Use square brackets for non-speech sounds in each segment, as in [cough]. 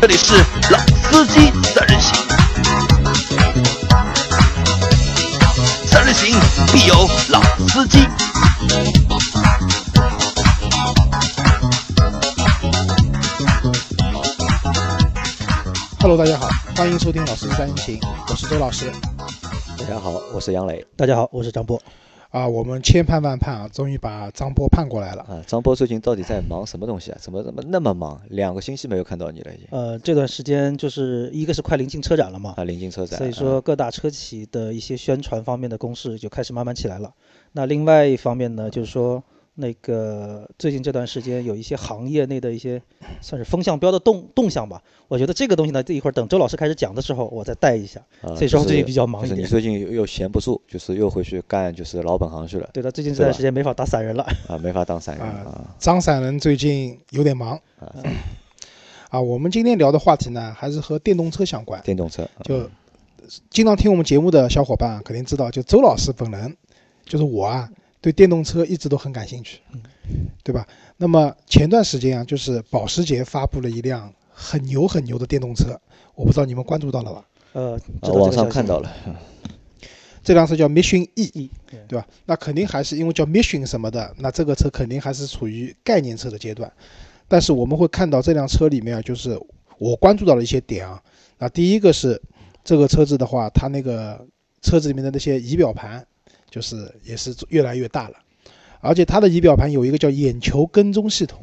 这里是老司机三人行，三人行必有老司机。Hello，大家好，欢迎收听《老司机三人行》，我是周老师。大家好，我是杨磊大家好，我是张波。啊，我们千盼万盼啊，终于把张波盼过来了。啊。张波最近到底在忙什么东西啊？怎么怎么那么忙？两个星期没有看到你了，已经呃，这段时间就是一个是快临近车展了嘛，啊，临近车展，所以说各大车企的一些宣传方面的攻势就开始慢慢起来了。那另外一方面呢，就是说那个最近这段时间有一些行业内的一些算是风向标的动动向吧。我觉得这个东西呢，这一会儿等周老师开始讲的时候，我再带一下。啊，所以说最近比较忙一点就是你最近又又闲不住，就是又回去干就是老本行去了对的，最近这段时间没法打散人了。啊，没法当散人啊啊张散人最近有点忙啊，啊。我们今天聊的话题呢，还是和电动车相关。电动车啊就经常听我们节目的小伙伴啊肯定知道，就周老师本人，就是我啊，对电动车一直都很感兴趣，对吧？那么前段时间啊，就是保时捷发布了一辆很牛很牛的电动车，我不知道你们关注到了吧？呃，这个网上看到了，这辆车叫 Mission E，对吧？那肯定还是因为叫 Mission 什么的，那这个车肯定还是处于概念车的阶段。但是我们会看到这辆车里面啊，就是我关注到了一些点啊。那第一个是这个车子的话，它那个车子里面的那些仪表盘，就是也是越来越大了，而且它的仪表盘有一个叫眼球跟踪系统，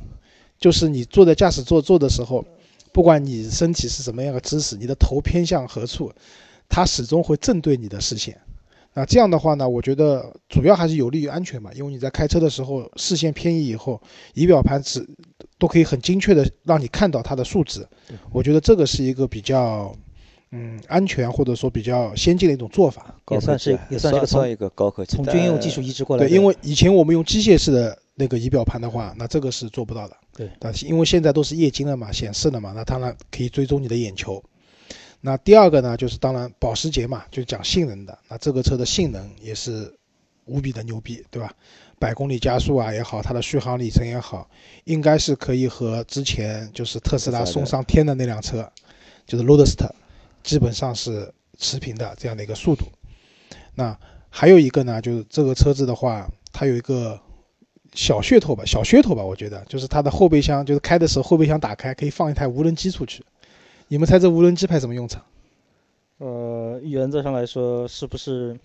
就是你坐在驾驶座坐的时候，不管你身体是什么样的姿势，你的头偏向何处，它始终会正对你的视线。那这样的话呢，我觉得主要还是有利于安全嘛，因为你在开车的时候视线偏移以后，仪表盘只都可以很精确的让你看到它的数值。我觉得这个是一个比较嗯安全或者说比较先进的一种做法。也算是也算是个从算一个高科技，从军用技术移植过来对，的。因为以前我们用机械式的那个仪表盘的话，那这个是做不到的。对，但是因为现在都是液晶了嘛，显示了嘛，那当然可以追踪你的眼球。那第二个呢，就是当然保时捷嘛，就讲性能的，那这个车的性能也是无比的牛逼，对吧？百公里加速啊也好，它的续航里程也好，应该是可以和之前就是特斯拉送上天的那辆车，就是 Roadster，基本上是持平的这样的一个速度。那还有一个呢，就是这个车子的话，它有一个小噱头吧，小噱头吧，我觉得就是它的后备箱，就是开的时候后备箱打开可以放一台无人机出去。你们猜这无人机派什么用场？呃，原则上来说，是不是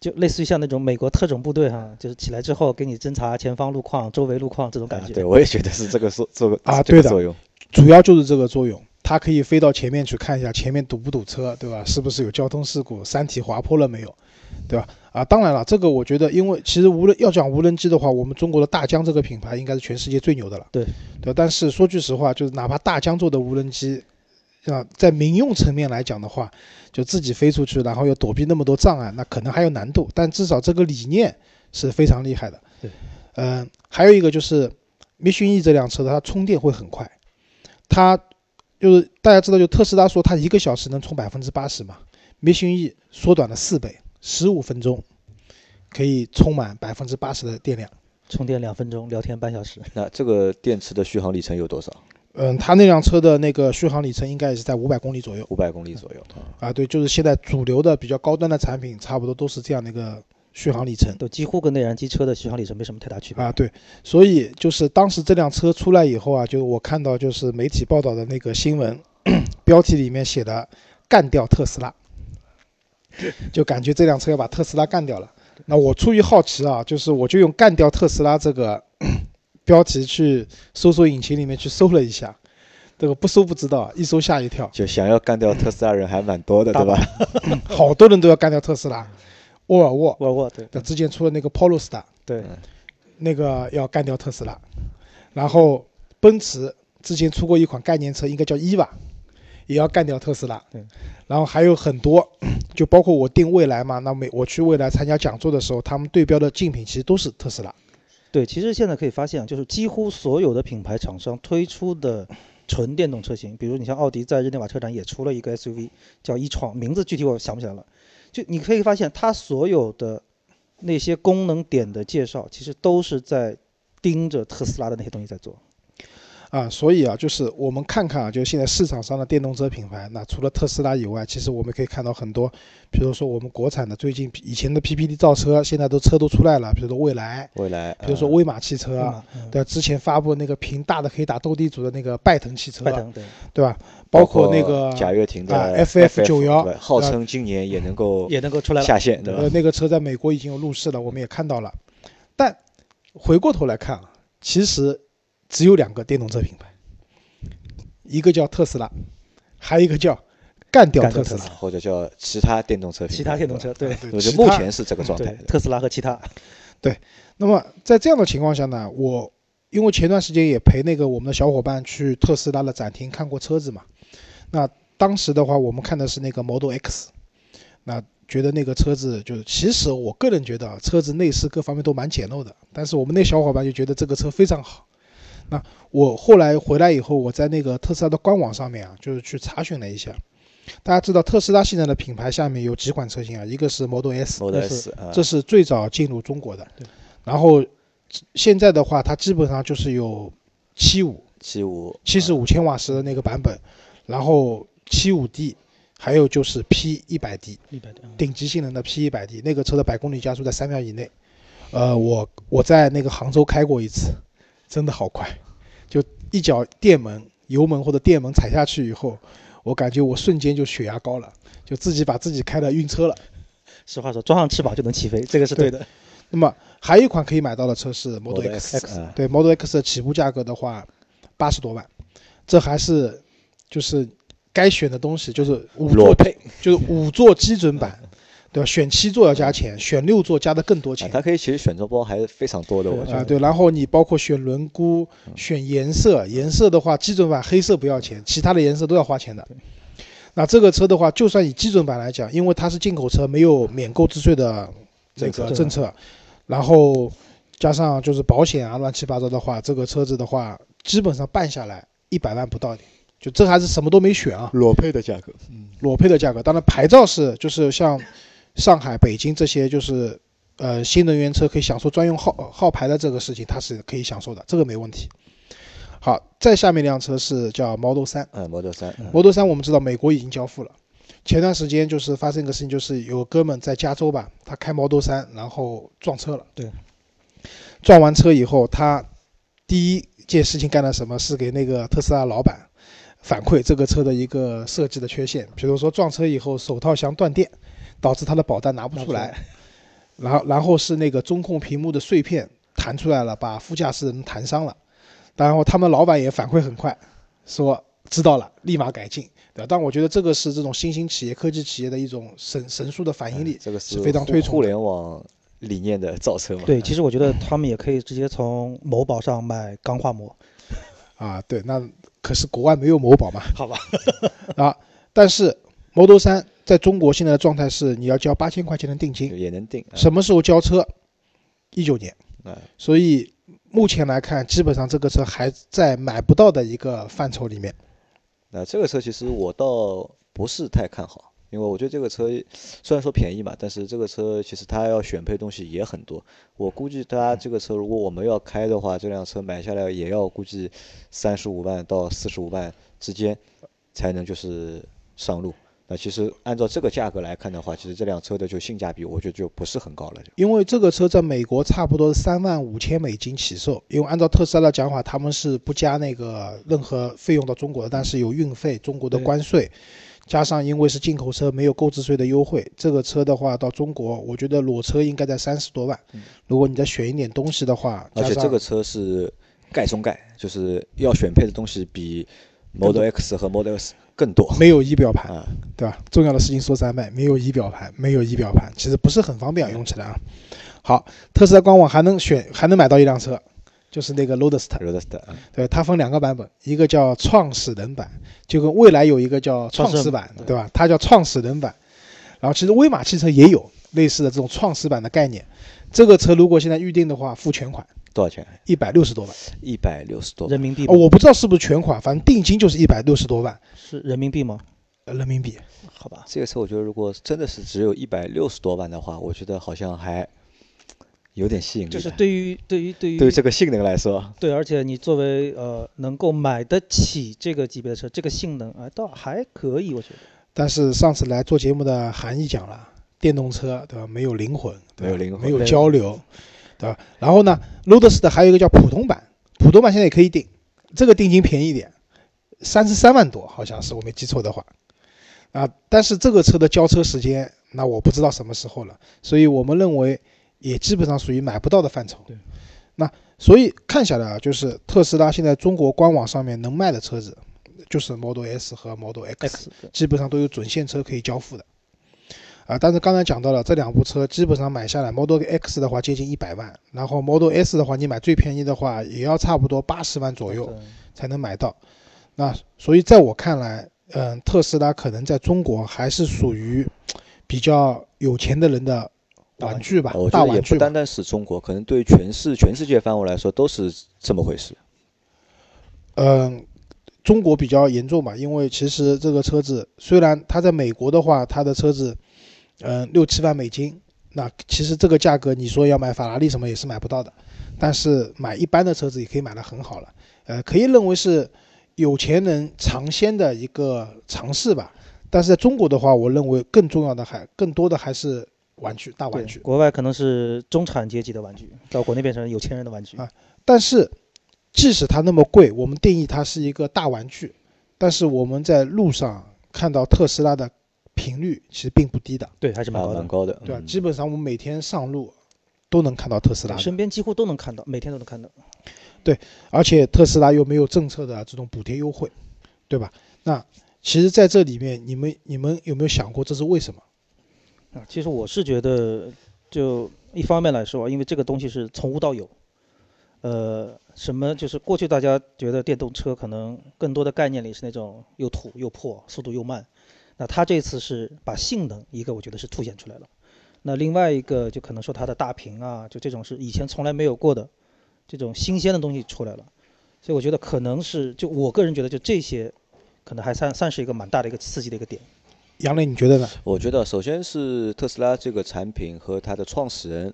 就类似于像那种美国特种部队哈，就是起来之后给你侦查前方路况、周围路况这种感觉？啊对我也觉得是这个作这个啊对的作用，主要就是这个作用，它可以飞到前面去看一下前面堵不堵车，对吧？是不是有交通事故，山体滑坡了没有，对吧？啊，当然了，这个我觉得，因为其实无人要讲无人机的话，我们中国的大疆这个品牌应该是全世界最牛的了，对对吧。但是说句实话，就是哪怕大疆做的无人机，啊，在民用层面来讲的话，就自己飞出去，然后要躲避那么多障碍，那可能还有难度，但至少这个理念是非常厉害的。对，嗯、还有一个就是 Mission E 这辆车它充电会很快，它就是大家知道，就特斯拉说它一个小时能充百分之八十嘛，Mission E 缩短了四倍，十五分钟可以充满百分之八十的电量。充电两分钟，聊天半小时。那这个电池的续航里程有多少？嗯，它那辆车的那个续航里程应该也是在五百公里左右五百公里左右啊。啊。对，就是现在主流的比较高端的产品，差不多都是这样的一个续航里程。都几乎跟内燃机车的续航里程没什么太大区别。啊，对，所以就是当时这辆车出来以后啊，就我看到就是媒体报道的那个新闻，标题里面写的“干掉特斯拉”，就感觉这辆车要把特斯拉干掉了。那我出于好奇啊，就是我就用“干掉特斯拉”这个 [coughs] 标题去搜索引擎里面去搜了一下，这个不搜不知道，一搜吓一跳，就想要干掉特斯拉人还蛮多的，大对吧？好多人都要干掉特斯拉，沃尔沃沃尔沃对的之前出了那个 Polestar。对，那个要干掉特斯拉，然后奔驰之前出过一款概念车，应该叫 EVA，，也要干掉特斯拉。对，然后还有很多，[clears throat] 就包括我定未来嘛，那每我去未来参加讲座的时候，他们对标的竞品其实都是特斯拉。对，其实现在可以发现，就是几乎所有的品牌厂商推出的纯电动车型，比如你像奥迪在日内瓦车展也出了一个 SUV，叫一创，名字具体我想不起来了。就你可以发现，它所有的那些功能点的介绍，其实都是在盯着特斯拉的那些东西在做。啊，所以啊，就是我们看看啊，就是现在市场上的电动车品牌，那除了特斯拉以外，其实我们可以看到很多，比如说我们国产的，最近以前的 PPT 造车，现在都车都出来了，比如说蔚来，蔚来，比如说呃威马汽车啊，对吗？嗯对，之前发布那个屏大的可以打斗地主的那个拜腾汽车，拜腾对，对吧？包包括那个贾跃亭啊的 FF 九幺号称今年也能够也能够出来。下线，对吧呃，？那个车在美国已经有路试了，我们也看到了。但回过头来看啊，其实只有两个电动车品牌，一个叫特斯拉，还有一个叫干掉特特斯拉。或者叫其他电动车品牌，其他电动车对。对我觉得目前是这个状态。对，。特斯拉和其他。对。那么在这样的情况下呢，我因为前段时间也陪那个我们的小伙伴去特斯拉的展厅看过车子嘛，那当时的话我们看的是那个 Model X，那觉得那个车子就是，其实我个人觉得啊，车子内饰各方面都蛮简陋的，但是我们那小伙伴就觉得这个车非常好。那我后来回来以后，我在那个特斯拉的官网上面啊，就是去查询了一下。大家知道特斯拉现在的品牌下面有几款车型啊？一个是 Model S，Model 这是 S 啊，这是最早进入中国的对。然后现在的话，它基本上就是有七五、七五七十五千瓦时的那个版本，然后七五 D，还有就是 P 一百 D，一百的，嗯顶级性能的 P 一百 D，那个车的百公里加速在三秒以内。呃，我我在那个杭州开过一次，真的好快，就一脚电门、油门或者电门踩下去以后，我感觉我瞬间就血压高了，就自己把自己开的晕车了。实话说，装上翅膀就能起飞，这个是对的。那么还有一款可以买到的车是 Model 啊。对 Model X 的起步价格的话，八十多万，这还是就是该选的东西，就是五座配，就是五座基准版，对吧？选七座要加钱，选六座加的更多啊钱。它可以其实选择包还是非常多的，我觉得。对，然后你包括选轮毂、选颜色，颜色的话，基准版黑色不要钱，其他的颜色都要花钱的。那这个车的话，就算以基准版来讲，因为它是进口车，没有免购置税的这个政策，然后加上就是保险啊乱七八糟的话，这个车子的话，基本上办下来一百万不到点，就这还是什么都没选啊，裸配的价格，嗯裸配的价格。当然牌照是就是像上海、北京这些就是呃新能源车可以享受专用号号牌的这个事情，它是可以享受的，这个没问题。好，再下面一辆车是叫 Model 三嗯，Model 三，，Model 三我们知道美国已经交付了。前段时间就是发生一个事情，就是有哥们在加州吧，他开 Model 三，然后撞车了。对，撞完车以后，他第一件事情干了什么？是给那个特斯拉老板反馈这个车的一个设计的缺陷，比如说撞车以后手套箱断电，导致他的保单拿不出来。然后，然后是那个中控屏幕的碎片弹出来了，把副驾驶人弹伤了。然后他们老板也反馈很快，说知道了，立马改进，对吧？但我觉得这个是这种新兴企业、科技企业的一种神神速的反应力，这个是非常推崇互联网理念的造车嘛。对，其实我觉得他们也可以直接从某宝上买钢化膜，啊，对，那可是国外没有某宝嘛，好吧？[laughs] 啊，但是 Model 三在中国现在的状态是你要交八千块钱的定金，也能定。什么时候交车？一九年，啊？所以目前来看，基本上这个车还在买不到的一个范畴里面。那这个车其实我倒不是太看好，因为我觉得这个车虽然说便宜嘛，但是这个车其实它要选配东西也很多。我估计它这个车如果我们要开的话，这辆车买下来也要估计三十五万到四十五万之间才能就是上路。那其实按照这个价格来看的话，其实这辆车的就性价比，我觉得就不是很高了。就因为这个车在美国差不多是三万五千美金起售，因为按照特斯拉的讲法，他们是不加那个任何费用到中国的，但是有运费、中国的关税，加上因为是进口车，没有购置税的优惠，这个车的话到中国，我觉得裸车应该在三十多万。如果你再选一点东西的话，而且这个车是盖中盖，就是要选配的东西比 Model X 和 Model S 更多没有仪表盘，啊。对吧？重要的事情说三遍，没有仪表盘，没有仪表盘，其实不是很方便用起来啊。好，特斯拉官网还能选，还能买到一辆车，就是那个 Roadster。Roadster 啊对，它分两个版本，一个叫创始人版，就跟蔚来有一个叫创始版，对吧？它叫创始人版。然后其实威马汽车也有类似的这种创始版的概念。这个车如果现在预定的话，付全款多少钱？一百六十多万、一百六十多人民币哦，我不知道是不是全款，反正定金就是一百六十多万是人民币吗？呃人民币。好吧，这个车我觉得如果真的是只有一百六十多万的话，我觉得好像还有点吸引力。就是对于对于对于对于这个性能来说，对，而且你作为呃能够买得起这个级别的车，这个性能啊倒还可以，我觉得。但是上次来做节目的韩毅讲了，电动车对吧？没有灵魂，对吧没有灵魂没有没有交流，对吧？然后呢，Lotus 的还有一个叫普通版，普通版现在也可以定，这个定金便宜一点，三十三万多，好像是我没记错的话。啊，但是这个车的交车时间，那我不知道什么时候了，所以我们认为也基本上属于买不到的范畴。对，那所以看下来啊，就是特斯拉现在中国官网上面能卖的车子，就是 Model S 和 Model X 对基本上都有准现车可以交付的。啊，但是刚才讲到了这两部车，基本上买下来，Model X 的话接近一百万，然后 Model S 的话，你买最便宜的话也要差不多八十万左右才能买到。那所以在我看来，嗯，特斯拉可能在中国还是属于比较有钱的人的玩具吧，我觉得也大玩具不单。单是中国，可能对全世全世界范围来说都是这么回事。嗯，中国比较严重吧，因为其实这个车子虽然它在美国的话，它的车子，嗯，六七万美金，那其实这个价格你说要买法拉利什么也是买不到的，但是买一般的车子也可以买的很好了，呃，可以认为是有钱人尝鲜的一个尝试吧。但是在中国的话，我认为更重要的还更多的还是玩具大玩具。国外可能是中产阶级的玩具，到国内变成有钱人的玩具。啊但是，即使它那么贵，我们定义它是一个大玩具，但是我们在路上看到特斯拉的频率其实并不低的，对，还是蛮啊，高的蛮。高的，对吧？嗯基本上我们每天上路都能看到特斯拉，身边几乎都能看到，每天都能看到。对而且特斯拉又没有政策的这种补贴优惠，对吧？那其实在这里面，你们你们有没有想过这是为什么？啊，其实我是觉得，就一方面来说，因为这个东西是从无到有，呃，什么就是过去大家觉得电动车可能更多的概念里是那种又土又破，速度又慢，那它这次是把性能一个我觉得是凸显出来了，那另外一个就可能说它的大屏啊，就这种是以前从来没有过的这种新鲜的东西出来了，所以我觉得可能是就我个人觉得就这些，可能还算算是一个蛮大的一个刺激的一个点。杨磊，你觉得呢？我觉得首先是特斯拉这个产品和它的创始人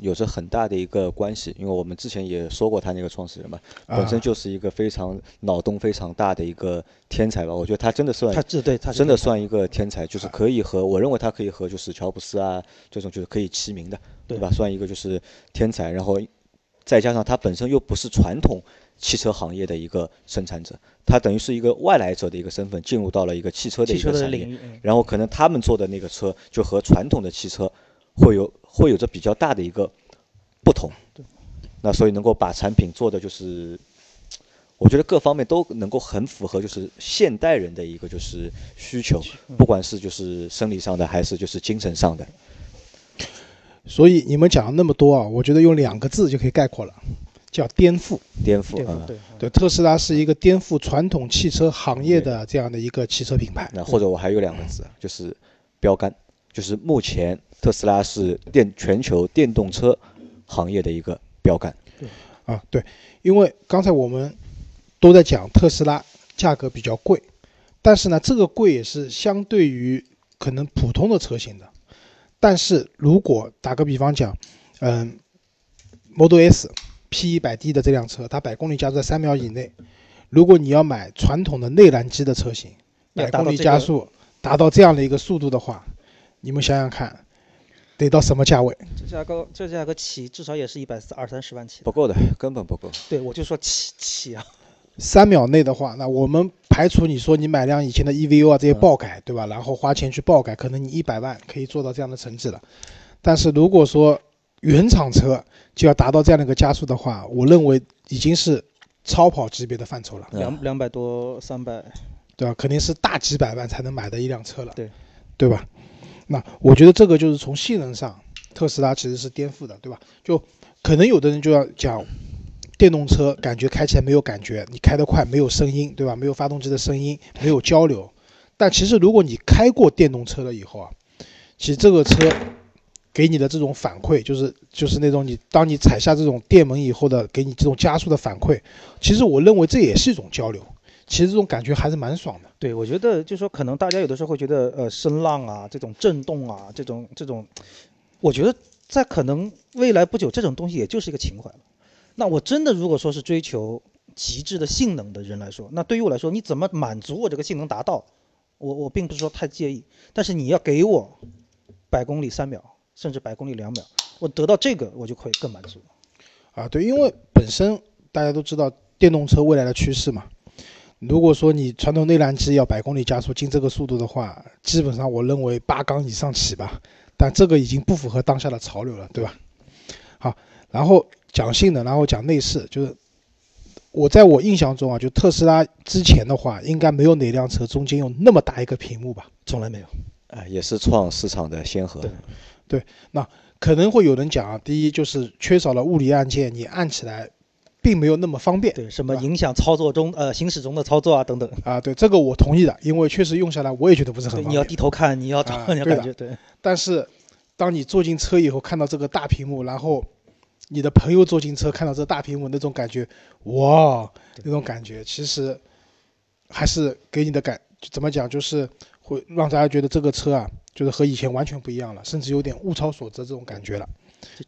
有着很大的一个关系，因为我们之前也说过他那个创始人嘛，本身啊就是一个非常脑洞非常大的一个天才吧。我觉得他真的算他这对它是天才真的算一个天才，就是可以和我认为他可以和就是乔布斯啊这种就是可以齐名的，对对吧？算一个就是天才，然后再加上它本身又不是传统汽车行业的一个生产者，它等于是一个外来者的一个身份进入到了一个汽车的一个产业然后可能他们做的那个车就和传统的汽车会有会有着比较大的一个不同。那所以能够把产品做的就是，我觉得各方面都能够很符合就是现代人的一个就是需求，不管是就是生理上的还是就是精神上的。所以你们讲了那么多啊，我觉得用两个字就可以概括了，叫颠覆。颠覆啊对对，对，特斯拉是一个颠覆传统汽车行业的这样的一个汽车品牌。那或者我还有两个字，就是标杆，就是目前特斯拉是电全球电动车行业的一个标杆。对啊，对，因为刚才我们都在讲特斯拉价格比较贵，但是呢，这个贵也是相对于可能普通的车型的。但是如果打个比方讲，嗯，Model S P 一百 D 的这辆车，它百公里加速在三秒以内。如果你要买传统的内燃机的车型，百公里加速达到这样的一个速度的话，你们想想看，得到什么价位？这价格这价格起至少也是一百二三十万起。不够的，根本不够。对，我就说起起啊，三秒内的话，那我们排除你说你买辆以前的 EVO 啊这些爆改，对吧？然后花钱去爆改，可能你一百万可以做到这样的成绩了。但是如果说原厂车就要达到这样的一个加速的话，我认为已经是超跑级别的范畴了，嗯两两百多三百，对吧？肯定是大几百万才能买的一辆车了，对，对吧？那我觉得这个就是从性能上，特斯拉其实是颠覆的，对吧？就可能有的人就要讲。电动车感觉开起来没有感觉，你开得快没有声音，对吧？没有发动机的声音，没有交流。但其实如果你开过电动车了以后啊，其实这个车给你的这种反馈，就是就是那种你当你踩下这种电门以后的给你这种加速的反馈，其实我认为这也是一种交流。其实这种感觉还是蛮爽的。对我觉得就是说，可能大家有的时候会觉得，呃，声浪啊，这种震动啊，这种这种，我觉得在可能未来不久，这种东西也就是一个情怀。那我真的如果说是追求极致的性能的人来说，那对于我来说，你怎么满足我这个性能达到？我我并不是说太介意，但是你要给我百公里三秒，甚至百公里两秒，我得到这个我就会更满足。啊，对，因为本身大家都知道电动车未来的趋势嘛。如果说你传统内燃机要百公里加速进这个速度的话，基本上我认为八缸以上起吧。但这个已经不符合当下的潮流了，对吧？好，然后讲性能，然后讲内饰，就是我在我印象中啊，就特斯拉之前的话，应该没有哪辆车中间有那么大一个屏幕吧？从来没有。啊，也是创市场的先河。对对，那可能会有人讲啊，第一就是缺少了物理按键，你按起来并没有那么方便。对，什么影响操作中呃行驶中的操作啊等等。啊，对这个我同意的，因为确实用下来我也觉得不是很对，你要。低头看，你要找，你要感觉对。但是当你坐进车以后，看到这个大屏幕，然后你的朋友坐进车看到这大屏幕，那种感觉，哇，那种感觉其实还是给你的感怎么讲，就是会让大家觉得这个车啊，就是和以前完全不一样了，甚至有点物超所值这种感觉了，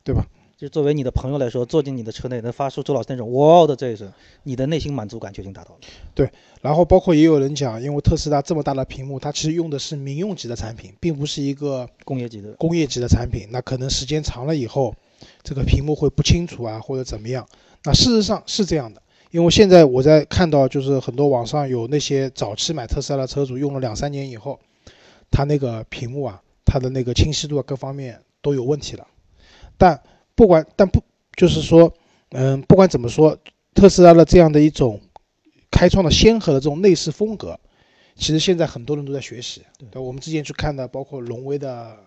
对吧？就作为你的朋友来说，坐进你的车内能发出周老师那种哇哦的这一声，你的内心满足感就已经达到了。对然后包括也有人讲，因为特斯拉这么大的屏幕，它其实用的是民用级的产品，并不是一个工业级的，工业级的产品，那可能时间长了以后，这个屏幕会不清楚啊，或者怎么样。那事实上是这样的，因为现在我在看到，就是很多网上有那些早期买特斯拉的车主用了两三年以后，他那个屏幕啊，它的那个清晰度啊各方面都有问题了。但不管但不就是说，嗯，不管怎么说，特斯拉的这样的一种开创了先河的这种内饰风格，其实现在很多人都在学习。对，我们之前去看的，包括荣威的 E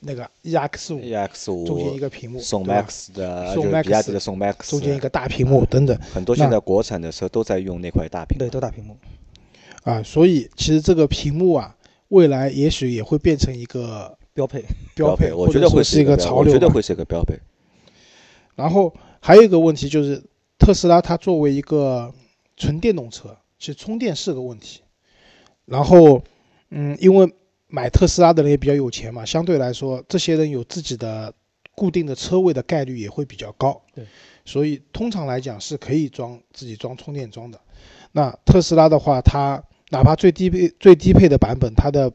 那个 EX 五 EX 中间一、个屏幕，宋 Max 的，宋就是比亚 Max 迪的宋 Max，中间一个大屏幕等等很多现在国产的车都在用那块大屏。对，都大屏幕。啊，所以其实这个屏幕啊，未来也许也会变成一个标配。标配，我觉得会是一个潮流吧。我觉得会是一个标配。然后还有一个问题就是，特斯拉它作为一个纯电动车，其实充电是个问题。然后，嗯，因为买特斯拉的人也比较有钱嘛，相对来说，这些人有自己的固定的车位的概率也会比较高。对，所以通常来讲是可以装自己装充电桩的。那特斯拉的话，它哪怕最低配最低配的版本，它的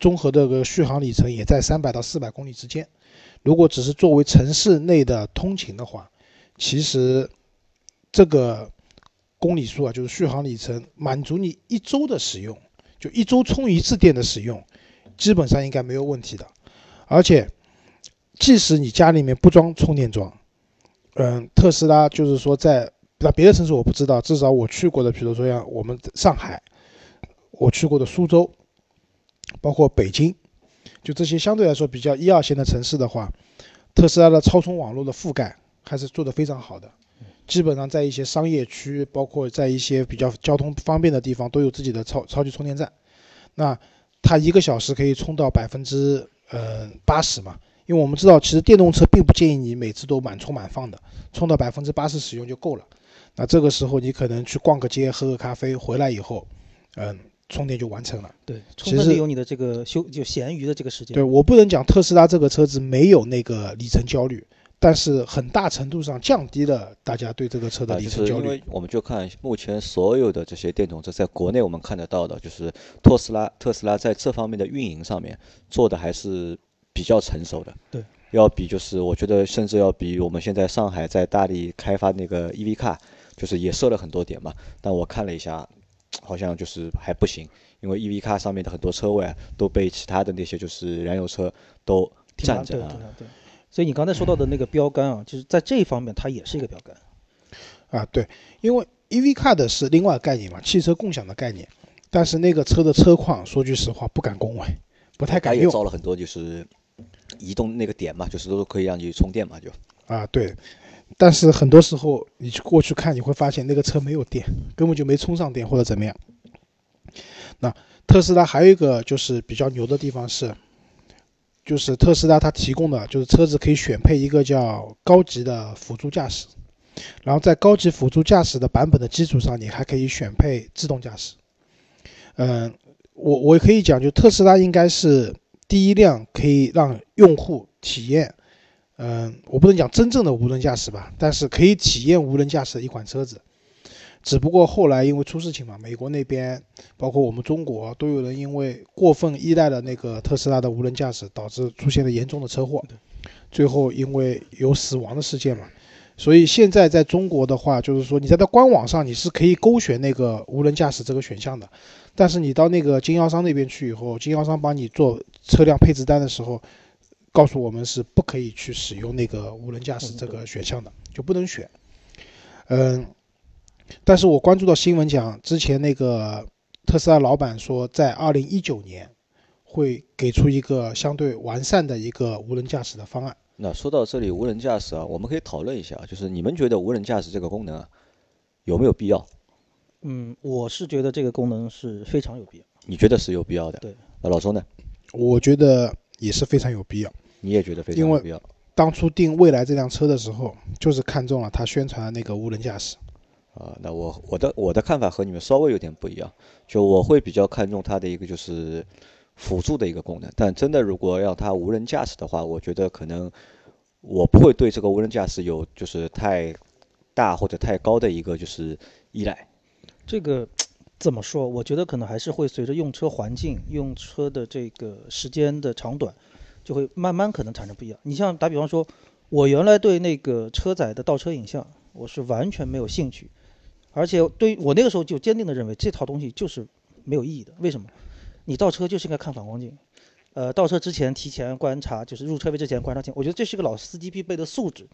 综合这个续航里程也在三百到四百公里之间。如果只是作为城市内的通勤的话，其实这个公里数啊，就是续航里程，满足你一周的使用，就一周充一次电的使用，基本上应该没有问题的。而且，即使你家里面不装充电桩，嗯，特斯拉就是说在那别的城市我不知道，至少我去过的，比如说像我们上海，我去过的苏州，包括北京。就这些相对来说比较一二线的城市的话，特斯拉的超充网络的覆盖还是做得非常好的，基本上在一些商业区，包括在一些比较交通方便的地方，都有自己的超超级充电站。那它一个小时可以充到百分之呃八十嘛？因为我们知道，其实电动车并不建议你每次都满充满放的，充到百分之八十使用就够了。那这个时候你可能去逛个街，喝个咖啡，回来以后，嗯，充电就完成了。对，充分利用你的这个休就闲余的这个时间。对我不能讲特斯拉这个车子没有那个里程焦虑，但是很大程度上降低了大家对这个车的啊，里程焦虑就是因为。我们就看目前所有的这些电动车，在国内我们看得到的，就是特斯拉，特斯拉在这方面的运营上面做的还是比较成熟的。对，要比就是我觉得甚至要比我们现在上海在大力开发那个 EV car，就是也设了很多点嘛，但我看了一下，好像就是还不行，因为 EV car 上面的很多车位啊都被其他的那些就是燃油车都占着对。所以你刚才说到的那个标杆啊，就是在这一方面它也是一个标杆。啊，对，因为 EV Card 是另外概念嘛，汽车共享的概念，但是那个车的车况，说句实话不敢恭维，不太敢用造了很多就是移动那个点嘛，就是都可以让你充电嘛，就。啊，对。但是很多时候你去过去看，你会发现那个车没有电，根本就没充上电或者怎么样。那特斯拉还有一个就是比较牛的地方是，就是特斯拉它提供的就是车子可以选配一个叫高级的辅助驾驶，然后在高级辅助驾驶的版本的基础上，你还可以选配自动驾驶。嗯，我我可以讲，就特斯拉应该是第一辆可以让用户体验嗯，我不能讲真正的无人驾驶吧，但是可以体验无人驾驶的一款车子。只不过后来因为出事情嘛，美国那边包括我们中国都有人因为过分依赖了那个特斯拉的无人驾驶，导致出现了严重的车祸，最后因为有死亡的事件嘛。所以现在在中国的话，就是说你在它官网上你是可以勾选那个无人驾驶这个选项的，但是你到那个经销商那边去以后，经销商帮你做车辆配置单的时候，告诉我们是不可以去使用那个无人驾驶这个选项的，就不能选。嗯。但是我关注到新闻讲，之前那个特斯拉老板说，在二零一九年会给出一个相对完善的一个无人驾驶的方案。那说到这里，无人驾驶啊，我们可以讨论一下，就是你们觉得无人驾驶这个功能啊，有没有必要？嗯，我是觉得这个功能是非常有必要。你觉得是有必要的？对。那老周呢？我觉得也是非常有必要。你也觉得非常有必要？当初定未来这辆车的时候，就是看中了它宣传的那个无人驾驶。啊，那我我的我的看法和你们稍微有点不一样，就我会比较看重它的一个就是辅助的一个功能，但真的如果要它无人驾驶的话，我觉得可能我不会对这个无人驾驶有就是太大或者太高的一个就是依赖。这个怎么说？我觉得可能还是会随着用车环境、用车的这个时间的长短，就会慢慢可能产生不一样。你像打比方说，我原来对那个车载的倒车影像，我是完全没有兴趣。而且对于我那个时候就坚定的认为这套东西就是没有意义的。为什么？你倒车就是应该看反光镜，呃，倒车之前提前观察，就是入车位之前观察前，我觉得这是个老司机必备的素质。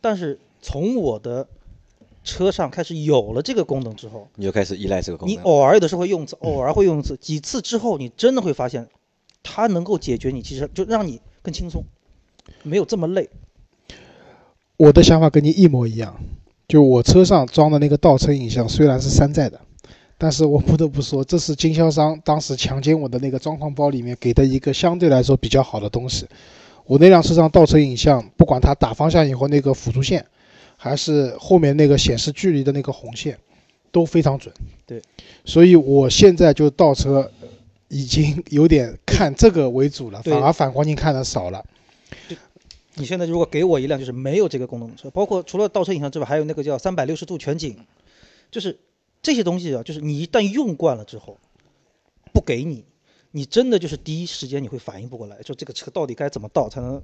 但是从我的车上开始有了这个功能之后，你就开始依赖这个功能。你偶尔有的时候会用一次，偶尔会用一次，几次之后，你真的会发现，它能够解决你，其实就让你更轻松，没有这么累。我的想法跟你一模一样。就我车上装的那个倒车影像虽然是山寨的，但是我不得不说，这是经销商当时强奸我的那个装潢包里面给的一个相对来说比较好的东西。我那辆车上倒车影像，不管它打方向以后那个辅助线，还是后面那个显示距离的那个红线，都非常准。对，所以我现在就倒车，已经有点看这个为主了，反而反光镜看的少了。你现在如果给我一辆就是没有这个功能的车，包括除了倒车影像之外，还有那个叫三百六十度全景，就是这些东西啊，就是你一旦用惯了之后，不给你，你真的就是第一时间你会反应不过来，就这个车到底该怎么倒才能，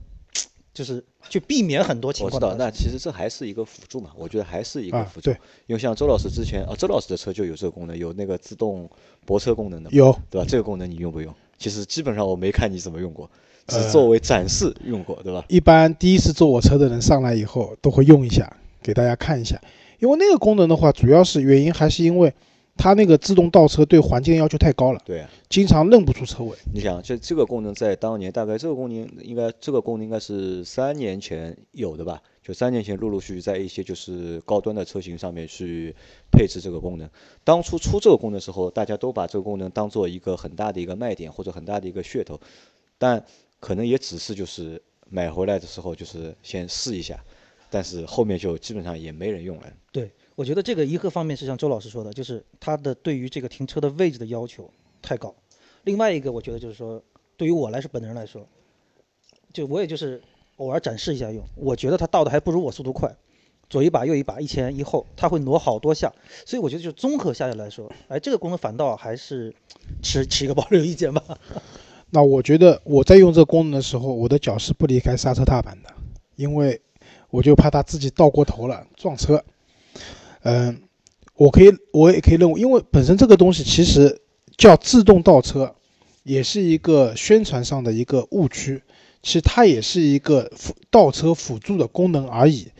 就是去避免很多情况。我知道，那其实这还是一个辅助嘛，我觉得还是一个辅助。对，因为像周老师之前啊，周老师的车就有这个功能，有那个自动泊车功能的。有，对吧？这个功能你用不用？其实基本上我没看你怎么用过。是作为展示用过，对吧？一般第一次坐我车的人上来以后都会用一下，给大家看一下。因为那个功能的话，主要是原因还是因为它那个自动倒车对环境要求太高了，对，经常认不出车位。你想，这这个功能在当年大概这个功能应该这个功能应该是三年前有的吧？就三年前陆陆续续在一些就是高端的车型上面去配置这个功能。当初出这个功能的时候，大家都把这个功能当做一个很大的一个卖点或者很大的一个噱头，但。可能也只是就是买回来的时候就是先试一下，但是后面就基本上也没人用了。对，我觉得这个一个方面是像周老师说的，就是它的对于这个停车的位置的要求太高。另外一个，我觉得就是说，对于我来说，本人来说，就我也就是偶尔展示一下用。我觉得它倒的还不如我速度快，左一把右一把，一前一后，它会挪好多下。所以我觉得就综合下来来说，哎，这个功能反倒还是持持一个保留意见吧。那我觉得我在用这个功能的时候，我的脚是不离开刹车踏板的，因为我就怕它自己倒过头了撞车。嗯，我可以，我也可以认为，因为本身这个东西其实叫自动倒车，也是一个宣传上的一个误区。其实它也是一个辅倒车辅助的功能而已。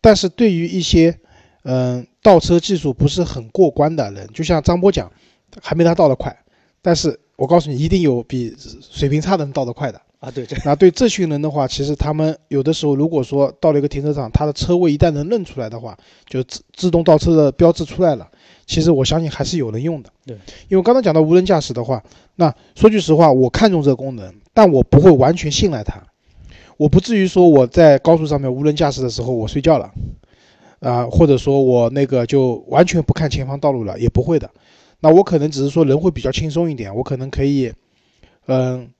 但是对于一些嗯倒车技术不是很过关的人，就像张波讲，还没他倒得快，但是。我告诉你，一定有比水平差的人倒得快的啊！对对，那对这群人的话，其实他们有的时候，如果说到了一个停车场，他的车位一旦能认出来的话，就自自动倒车的标志出来了，其实我相信还是有人用的。对，因为刚才讲到无人驾驶的话，那说句实话，我看中这个功能，但我不会完全信赖它，我不至于说我在高速上面无人驾驶的时候我睡觉了，啊，或者说我那个就完全不看前方道路了，也不会的。那我可能只是说人会比较轻松一点，我可能可以，嗯，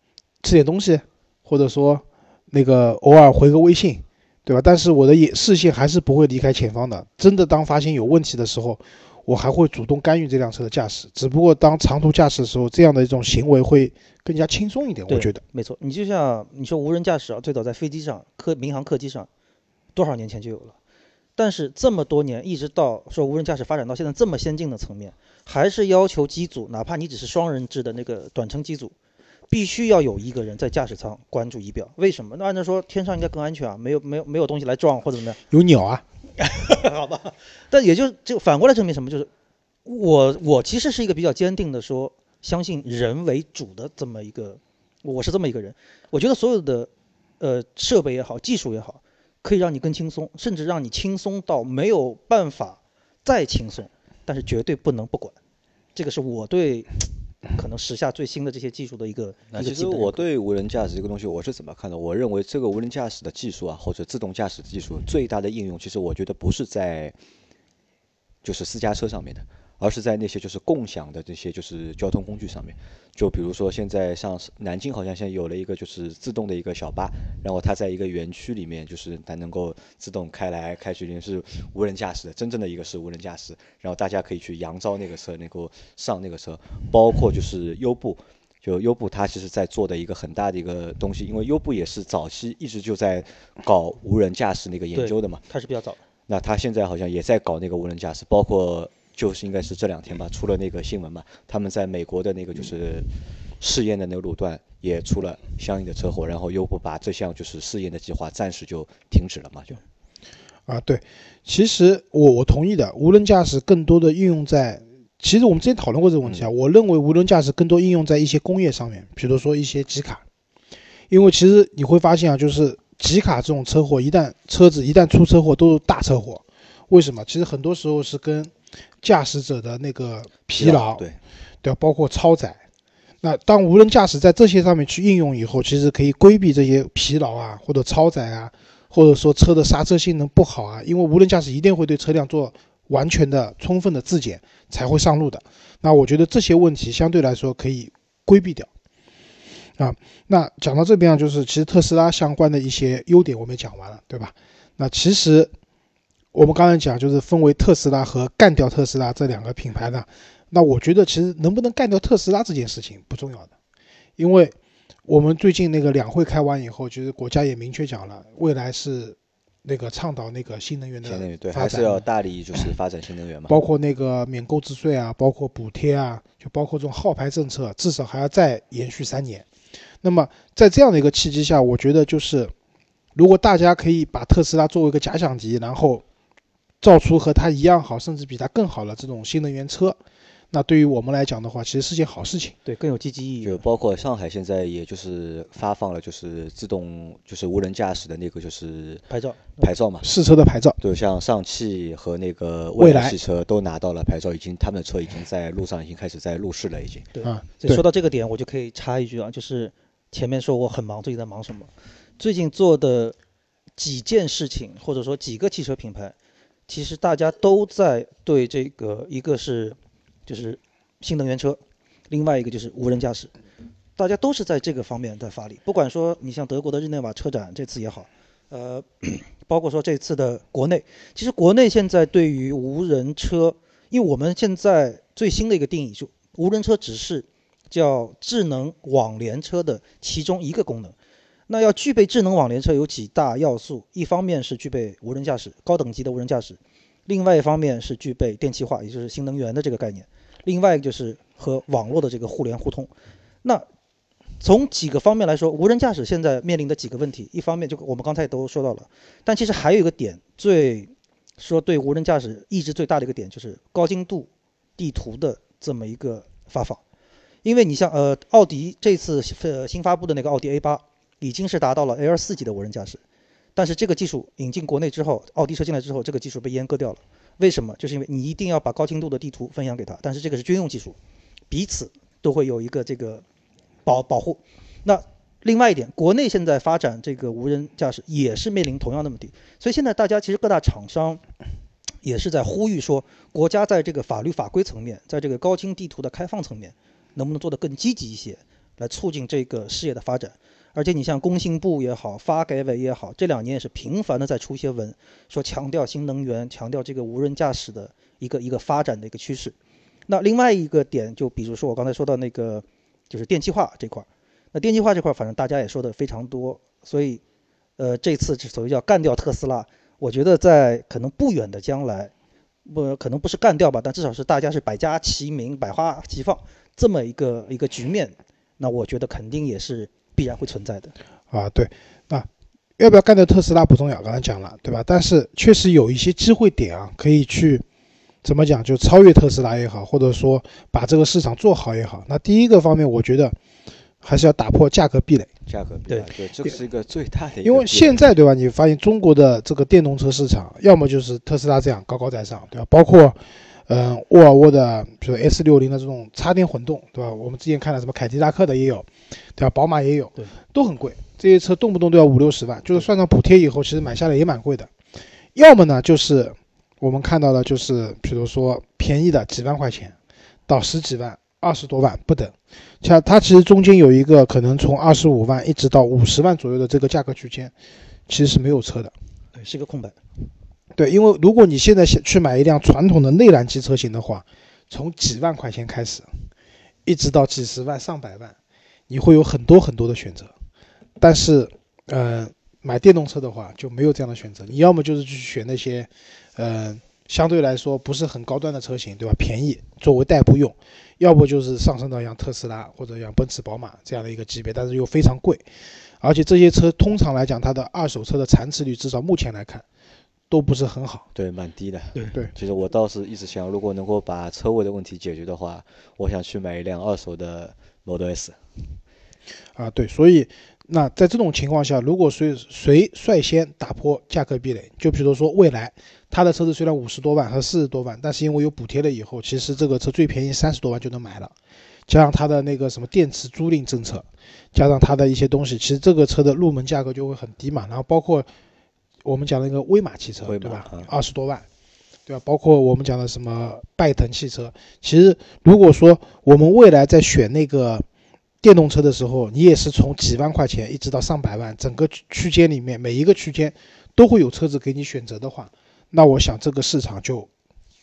吃点东西，或者说那个偶尔回个微信，对吧？但是我的眼视线还是不会离开前方的。真的当发现有问题的时候，我还会主动干预这辆车的驾驶。只不过当长途驾驶的时候，这样的一种行为会更加轻松一点，我觉得。没错，你就像你说无人驾驶啊，最早在飞机上、客民航客机上，多少年前就有了。但是这么多年，一直到说无人驾驶发展到现在这么先进的层面，还是要求机组，哪怕你只是双人制的那个短程机组，必须要有一个人在驾驶舱关注仪表。为什么？那按照说天上应该更安全啊，没有没有没有东西来撞或者怎么样。有鸟啊，[laughs] 好吧，但也就就反过来证明什么？就是我我其实是一个比较坚定的说，相信人为主的这么一个，我是这么一个人。我觉得所有的呃设备也好，技术也好，可以让你更轻松，甚至让你轻松到没有办法再轻松，但是绝对不能不管。这个是我对可能时下最新的这些技术的一个那其实我对无人驾驶这个东西我是怎么看的？我认为这个无人驾驶的技术啊，或者自动驾驶技术最大的应用，其实我觉得不是在就是私家车上面的，而是在那些就是共享的这些就是交通工具上面。就比如说现在像南京好像现在有了一个就是自动的一个小巴，然后它在一个园区里面，就是它能够自动开来开去，是无人驾驶的，真正的一个是无人驾驶。然后大家可以去扬招那个车，能够上那个车，包括就是优步。就优步，它其实在做的一个很大的一个东西，因为优步也是早期一直就在搞无人驾驶那个研究的嘛。它是比较早的。那它现在好像也在搞那个无人驾驶，包括就是应该是这两天吧，出了那个新闻嘛，他们在美国的那个就是试验的那个路段也出了相应的车祸，然后优步把这项就是试验的计划暂时就停止了嘛，就啊，对，其实我我同意的，无人驾驶更多的应用在，其实我们之前讨论过这个问题啊，我认为无人驾驶更多应用在一些工业上面，比如说一些集卡，因为其实你会发现啊，就是集卡这种车祸，一旦车子一旦出车祸都是大车祸，为什么？其实很多时候是跟驾驶者的那个疲劳，对？包括超载。那当无人驾驶在这些上面去应用以后，其实可以规避这些疲劳啊，或者超载啊，或者说车的刹车性能不好啊，因为无人驾驶一定会对车辆做完全的、充分的自检才会上路的。那我觉得这些问题相对来说可以规避掉。啊，那讲到这边啊，就是其实特斯拉相关的一些优点我们也讲完了，对吧？那其实我们刚才讲就是分为特斯拉和干掉特斯拉这两个品牌呢。那我觉得其实能不能干掉特斯拉这件事情不重要的，因为我们最近那个两会开完以后，其实国家也明确讲了，未来是那个倡导那个新能源的新能源对，还是要大力就是发展新能源嘛。包括那个免购置税啊，包括补贴啊，就包括这种号牌政策，至少还要再延续三年。那么在这样的一个契机下，我觉得就是，如果大家可以把特斯拉作为一个假想敌，然后造出和它一样好，甚至比它更好的这种新能源车，那对于我们来讲的话，其实是件好事情。对，更有积极意义就。包括上海现在也就是发放了就是自动就是无人驾驶的那个就是牌照牌照嘛，试车的牌照，对像上汽和那个蔚来未来汽车都拿到了牌照，已经他们的车已经在路上已经开始在路试了，已经。对啊所以说到这个点，我就可以插一句啊，就是前面说我很忙，最近在忙什么？最近做的几件事情，或者说几个汽车品牌，其实大家都在对这个，一个是就是新能源车，另外一个就是无人驾驶，大家都是在这个方面在发力。不管说你像德国的日内瓦车展这次也好，呃，[clears throat] 包括说这次的国内，其实国内现在对于无人车，因为我们现在最新的一个定义就无人车只是叫智能网联车的其中一个功能。那要具备智能网联车有几大要素，一方面是具备无人驾驶高等级的无人驾驶，另外一方面是具备电气化，也就是新能源的这个概念，另外就是和网络的这个互联互通。那从几个方面来说，无人驾驶现在面临的几个问题，一方面就我们刚才也都说到了，但其实还有一个点，最说对无人驾驶意志最大的一个点就是高精度地图的这么一个发放。因为你像呃奥迪这次呃新发布的那个奥迪 A 八，已经是达到了 L 四级的无人驾驶，但是这个技术引进国内之后，奥迪车进来之后，这个技术被阉割掉了。为什么？就是因为你一定要把高精度的地图分享给他，但是这个是军用技术，彼此都会有一个这个保保护。那另外一点，国内现在发展这个无人驾驶也是面临同样的问题，所以现在大家其实各大厂商也是在呼吁说，国家在这个法律法规层面，在这个高清地图的开放层面，能不能做得更积极一些，来促进这个事业的发展。而且你像工信部也好，发改委也好，这两年也是频繁的在出些文，说强调新能源，强调这个无人驾驶的一个一个发展的一个趋势。那另外一个点，就比如说我刚才说到那个，就是电气化这块儿。那电气化这块儿，反正大家也说的非常多，所以，呃，这次所谓叫干掉特斯拉，我觉得在可能不远的将来，不可能不是干掉吧，但至少是大家是百家齐鸣、百花齐放这么一个一个局面，那我觉得肯定也是必然会存在的。啊，对，那要不要干掉特斯拉不重要，刚才讲了，对吧？但是确实有一些机会点啊，可以去怎么讲，就超越特斯拉也好，或者说把这个市场做好也好。那第一个方面，我觉得。还是要打破价格壁垒，价格壁垒对，这是一个最大的。因为现在对吧？你发现中国的这个电动车市场，要么就是特斯拉这样高高在上，对吧？包括，嗯，沃尔沃的，比如 S 六零的这种插电混动，对吧？我们之前看了什么凯迪拉克的也有，对吧？宝马也有，对，都很贵。这些车动不动都要五六十万，就是算上补贴以后，其实买下来也蛮贵的。要么呢，就是我们看到的，就是比如说便宜的几万块钱，到十几万。二十多万不等，像它其实中间有一个可能从二十五万一直到五十万左右的这个价格区间，其实是没有车的，对，是个空白。对，因为如果你现在想去买一辆传统的内燃机车型的话，从几万块钱开始，一直到几十万、上百万，你会有很多很多的选择。但是，呃，买电动车的话就没有这样的选择，你要么就是去选那些，嗯。相对来说不是很高端的车型，对吧？便宜作为代步用，要不就是上升到像特斯拉或者像奔驰、宝马这样的一个级别，但是又非常贵，而且这些车通常来讲，它的二手车的残值率至少目前来看都不是很好，对，蛮低的。对对，其实我倒是一直想，如果能够把车位的问题解决的话，我想去买一辆二手的 Model S。啊，对，所以。那在这种情况下，如果谁谁率先打破价格壁垒，就比如说蔚来，他的车子虽然五十多万和四十多万，但是因为有补贴了以后，其实这个车最便宜三十多万就能买了，加上它的那个什么电池租赁政策，加上它的一些东西，其实这个车的入门价格就会很低嘛。然后包括我们讲的那个威马汽车，对吧？二十多万，对吧？包括我们讲的什么拜腾汽车，其实如果说我们未来在选那个。电动车的时候，你也是从几万块钱一直到上百万，整个区间里面每一个区间都会有车子给你选择的话，那我想这个市场就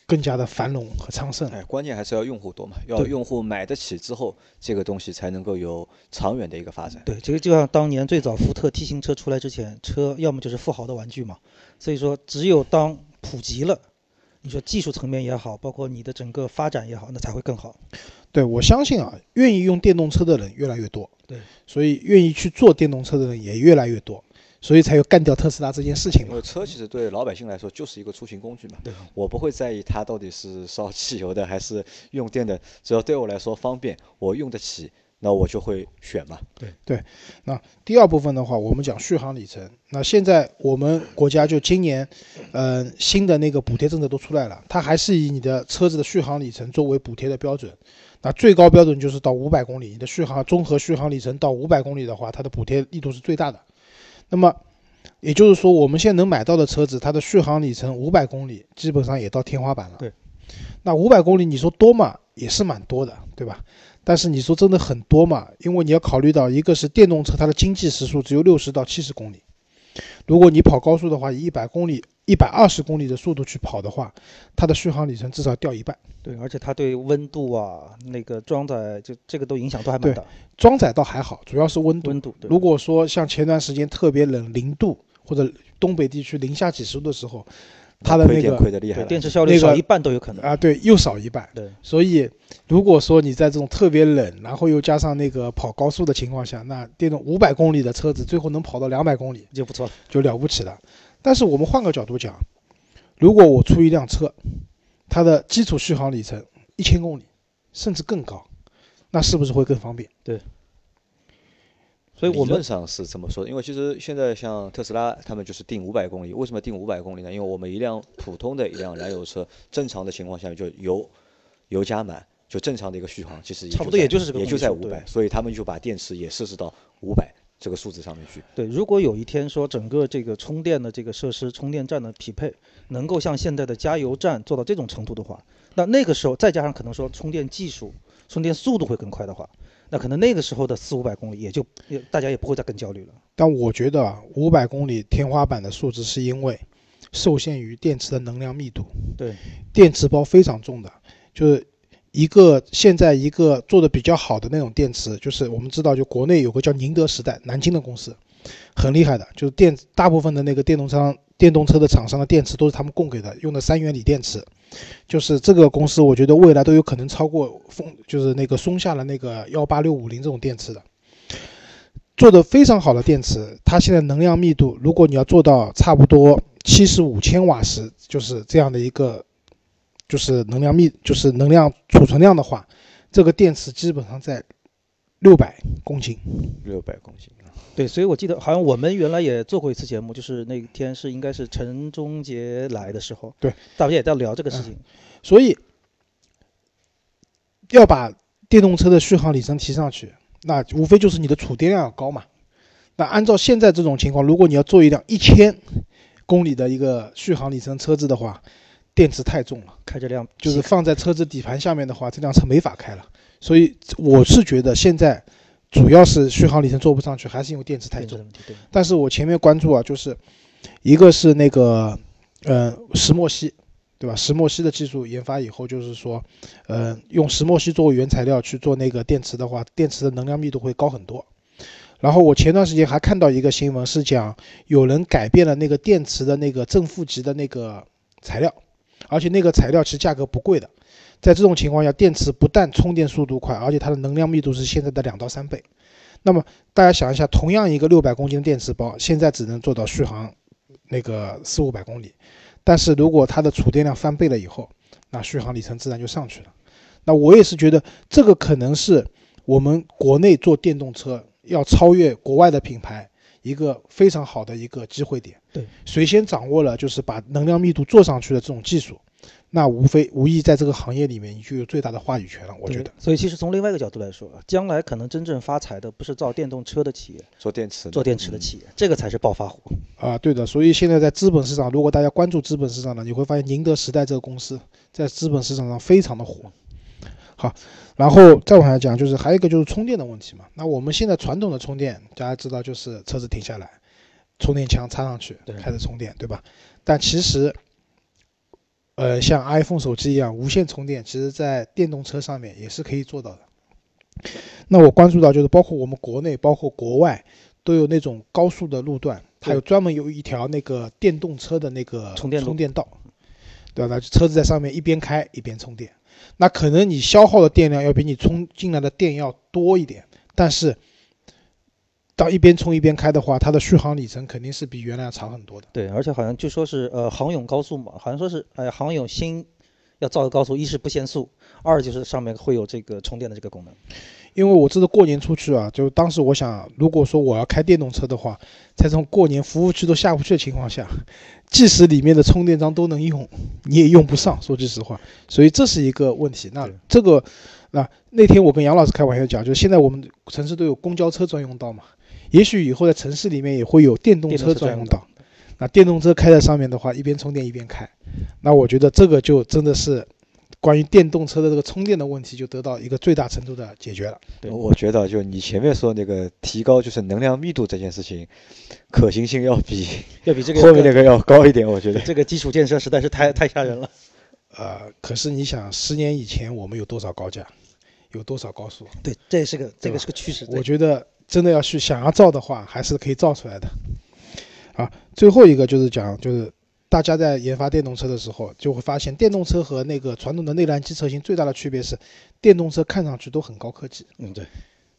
更加的繁荣和昌盛。哎，关键还是要用户多嘛，要用户买得起之后，这个东西才能够有长远的一个发展。对，这个就像当年最早福特 T 型车出来之前，车要么就是富豪的玩具嘛，所以说只有当普及了。你说技术层面也好，包括你的整个发展也好，那才会更好。对，我相信啊，愿意用电动车的人越来越多。对，所以愿意去做电动车的人也越来越多，所以才有干掉特斯拉这件事情。因为车其实对老百姓来说就是一个出行工具嘛。对，我不会在意它到底是烧汽油的还是用电的，只要对我来说方便，我用得起。那我就会选嘛。对对，那第二部分的话，我们讲续航里程。那现在我们国家就今年，嗯，新的那个补贴政策都出来了，它还是以你的车子的续航里程作为补贴的标准。那最高标准就是到五百公里，你的续航综合续航里程到五百公里的话，它的补贴力度是最大的。那么也就是说，我们现在能买到的车子，它的续航里程五百公里，基本上也到天花板了。对，那五百公里你说多嘛，也是蛮多的，对吧？但是你说真的很多嘛？因为你要考虑到，一个是电动车，它的经济时速只有六十到七十公里。如果你跑高速的话，以一百公里、一百二十公里的速度去跑的话，它的续航里程至少掉一半。对，而且它对温度啊，那个装载，就这个都影响都还蛮大。装载倒还好，主要是温度。温度。如果说像前段时间特别冷，零度或者东北地区零下几十度的时候。它的那个亏的厉害，电池效率少一半都有可能啊，对，又少一半。对，所以如果说你在这种特别冷，然后又加上那个跑高速的情况下，那电动五百公里的车子最后能跑到两百公里就不错了，就了不起了。但是我们换个角度讲，如果我出一辆车，它的基础续航里程一千公里，甚至更高，那是不是会更方便？对。所以理论上是这么说，因为其实现在像特斯拉，他们就是定五百公里。为什么定五百公里呢？因为我们一辆普通的一辆燃油车，正常的情况下就油油加满，就正常的一个续航，其实差不多也就是这个，也就在五百。所以他们就把电池也设置到五百这个数字上面去。对，如果有一天说整个这个充电的这个设施、充电站的匹配能够像现在的加油站做到这种程度的话，那那个时候再加上可能说充电技术、充电速度会更快的话。那可能那个时候的四五百公里也就也大家也不会再更焦虑了。但我觉得啊，五百公里天花板的数字是因为受限于电池的能量密度，对，电池包非常重的，就是一个现在一个做的比较好的那种电池，就是我们知道，就国内有个叫宁德时代，南京的公司，很厉害的，就是电大部分的那个电动车电动车的厂商的电池都是他们供给的，用的三元锂电池，就是这个公司，我觉得未来都有可能超过风，就是那个松下的那个幺八六五零这种电池的。做的非常好的电池，它现在能量密度，如果你要做到差不多七十五千瓦时，就是这样的一个，就是能量密，就是能量储存量的话，这个电池基本上在六百公斤。六百公斤。对，所以我记得好像我们原来也做过一次节目，就是那天是应该是陈忠杰来的时候，对，大家也在聊这个事情。所以要把电动车的续航里程提上去，那无非就是你的储电量要高嘛。那按照现在这种情况，如果你要做一辆一千公里的一个续航里程车子的话，电池太重了，开这辆就是放在车子底盘下面的话，这辆车没法开了。所以我是觉得现在主要是续航里程做不上去，还是因为电池太重但是我前面关注啊，就是一个是那个，呃，石墨烯，对吧？石墨烯的技术研发以后，就是说，呃，用石墨烯作为原材料去做那个电池的话，电池的能量密度会高很多。然后我前段时间还看到一个新闻，是讲有人改变了那个电池的那个正负极的那个材料，而且那个材料其实价格不贵的。在这种情况下，电池不但充电速度快，而且它的能量密度是现在的两到三倍。那么大家想一下，同样一个六百公斤的电池包，现在只能做到续航那个四五百公里，但是如果它的储电量翻倍了以后，那续航里程自然就上去了。那我也是觉得这个可能是我们国内做电动车要超越国外的品牌一个非常好的一个机会点。对，谁先掌握了就是把能量密度做上去的这种技术，那无非无疑在这个行业里面你就有最大的话语权了。我觉得，所以其实从另外一个角度来说，将来可能真正发财的不是造电动车的企业，做电池的，做电池的企业，这个才是暴发户。啊，对的，所以现在在资本市场，如果大家关注资本市场呢，你会发现宁德时代这个公司在资本市场上非常的火。好，然后再往下讲，就是还有一个就是充电的问题嘛。那我们现在传统的充电，大家知道就是车子停下来，充电枪插上去对开始充电，对吧？但其实，呃，像 iPhone 手机一样无线充电，其实在电动车上面也是可以做到的。那我关注到就是包括我们国内，包括国外都有那种高速的路段，它有专门有一条那个电动车的那个充电充电道，对吧？那车子在上面一边开一边充电，那可能你消耗的电量要比你充进来的电要多一点，但是当一边充一边开的话，它的续航里程肯定是比原来要长很多的。对，而且好像据说是呃杭甬高速嘛，好像说是呃杭甬新要造的高速，一是不限速，二就是上面会有这个充电的这个功能。因为我这次过年出去啊，就当时我想，如果说我要开电动车的话，在这种过年服务区都下不去的情况下，即使里面的充电桩都能用，你也用不上。说句实话，所以这是一个问题。那这个，那那天我跟杨老师开玩笑讲，就是现在我们城市都有公交车专用道嘛，也许以后在城市里面也会有电动车专用道。那电动车开在上面的话，一边充电一边开，那我觉得这个就真的是关于电动车的这个充电的问题就得到一个最大程度的解决了。对我觉得就你前面说那个提高就是能量密度这件事情，可行性要比 [laughs] 要比这个 [laughs] 后面那个要高一点，我觉得。这个基础建设实在是太太吓人了。呃，可是你想，十年以前我们有多少高架，有多少高速？对，这也是个这个是个趋势。我觉得真的要去想要造的话，还是可以造出来的。啊，最后一个就是讲，就是大家在研发电动车的时候，就会发现电动车和那个传统的内燃机车型最大的区别是，电动车看上去都很高科技，嗯对，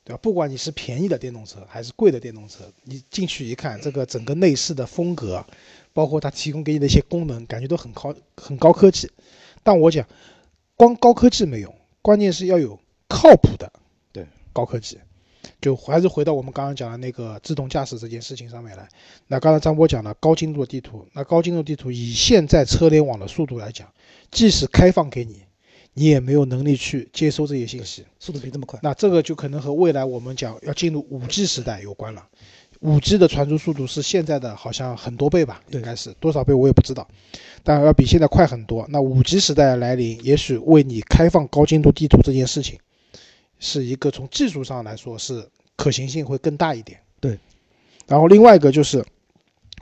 对吧？不管你是便宜的电动车还是贵的电动车，你进去一看，这个整个内饰的风格，包括它提供给你的一些功能，感觉都很高很高科技。但我讲，光高科技没用，关键是要有靠谱的，对，高科技。就还是回到我们刚刚讲的那个自动驾驶这件事情上面来。那刚才张波讲了高精度的地图，那高精度地图以现在车联网的速度来讲，即使开放给你，你也没有能力去接收这些信息。速度没这么快。那这个就可能和未来我们讲要进入五 G 时代有关了。五 G 的传输速度是现在的好像很多倍吧，应该是多少倍我也不知道，但要比现在快很多。那五 G 时代的来临，也许为你开放高精度地图这件事情是一个从技术上来说是可行性会更大一点。对。然后另外一个就是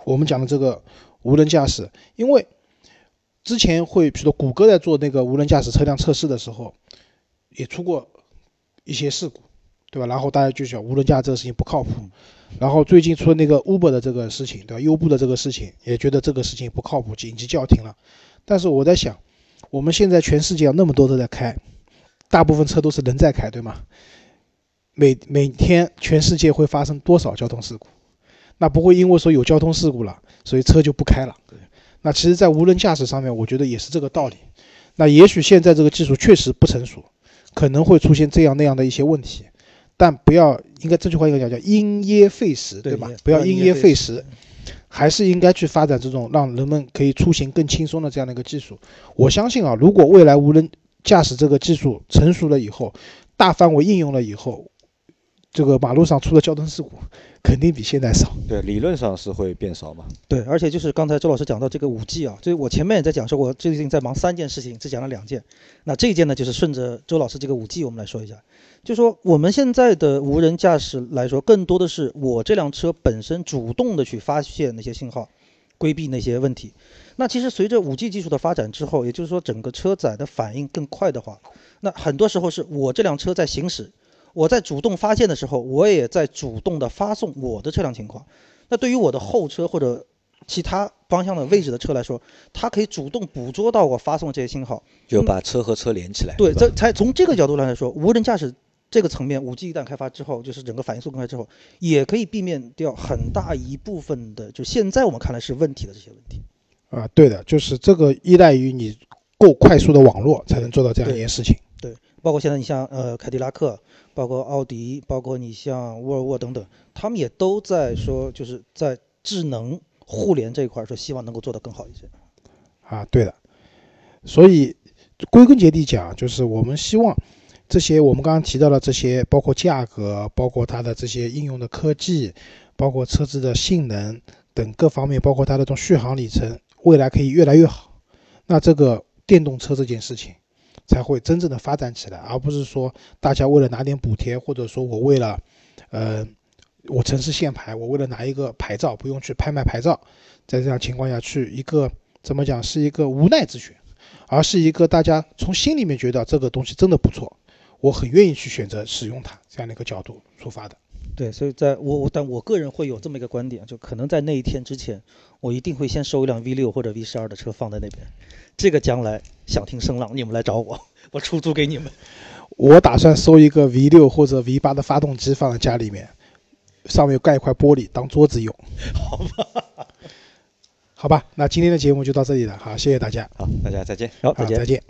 我们讲的这个无人驾驶，因为之前会，比如说谷歌在做那个无人驾驶车辆测试的时候，也出过一些事故，对吧？然后大家就讲无人驾驶这个事情不靠谱。然后最近出了那个 Uber 的这个事情，对吧？优步的这个事情，也觉得这个事情不靠谱，紧急叫停了。但是我在想，我们现在全世界那么多都在开，大部分车都是人在开，对吗？每每天全世界会发生多少交通事故？那不会因为说有交通事故了，所以车就不开了。那其实，在无人驾驶上面，我觉得也是这个道理。那也许现在这个技术确实不成熟，可能会出现这样那样的一些问题。但不要，应该这句话应该讲叫因噎废食，对吧？不要因噎废食，还是应该去发展这种让人们可以出行更轻松的这样的一个技术。我相信啊，如果未来无人驾驶这个技术成熟了以后，大范围应用了以后，这个马路上出的交通事故肯定比现在少。对，理论上是会变少嘛。对，而且就是刚才周老师讲到这个五 G 啊，就是我前面也在讲说，我最近在忙三件事情，只讲了两件。那这一件呢，就是顺着周老师这个五 G，我们来说一下。就说我们现在的无人驾驶来说，更多的是我这辆车本身主动的去发现那些信号，规避那些问题。那其实随着五 G 技术的发展之后，也就是说整个车载的反应更快的话，那很多时候是我这辆车在行驶，我在主动发现的时候，我也在主动的发送我的车辆情况。那对于我的后车或者其他方向的位置的车来说，它可以主动捕捉到我发送的这些信号，就把车和车连起来。对，这才从这个角度来说，无人驾驶。这个层面，五 G 一旦开发之后，就是整个反应速度更快之后，也可以避免掉很大一部分的，就现在我们看来是问题的这些问题。啊，对的，就是这个依赖于你够快速的网络才能做到这样一件事情。对，包括现在你像呃凯迪拉克，包括奥迪，包括你像沃尔沃等等，他们也都在说，就是在智能互联这一块说希望能够做得更好一些。啊，对的。所以归根结底讲，就是我们希望。这些我们刚刚提到的这些，包括价格，包括它的这些应用的科技，包括车子的性能等各方面，包括它的这种续航里程，未来可以越来越好。那这个电动车这件事情才会真正的发展起来，而不是说大家为了拿点补贴，或者说我为了，呃，我城市限牌，我为了拿一个牌照，不用去拍卖牌照，在这样情况下去一个怎么讲是一个无奈之选，而是一个大家从心里面觉得这个东西真的不错。我很愿意去选择使用它这样的一个角度出发的，对，所以在我我但我个人会有这么一个观点，就可能在那一天之前，我一定会先收一辆 V 六或者 V 十二的车放在那边，这个将来想听声浪你们来找我，我出租给你们。[laughs] 我打算收一个 V 六或者 V 八的发动机放在家里面，上面盖一块玻璃当桌子用。[laughs] 好吧，好吧，那今天的节目就到这里了，好，谢谢大家，好，大家再见，好，再见，再见。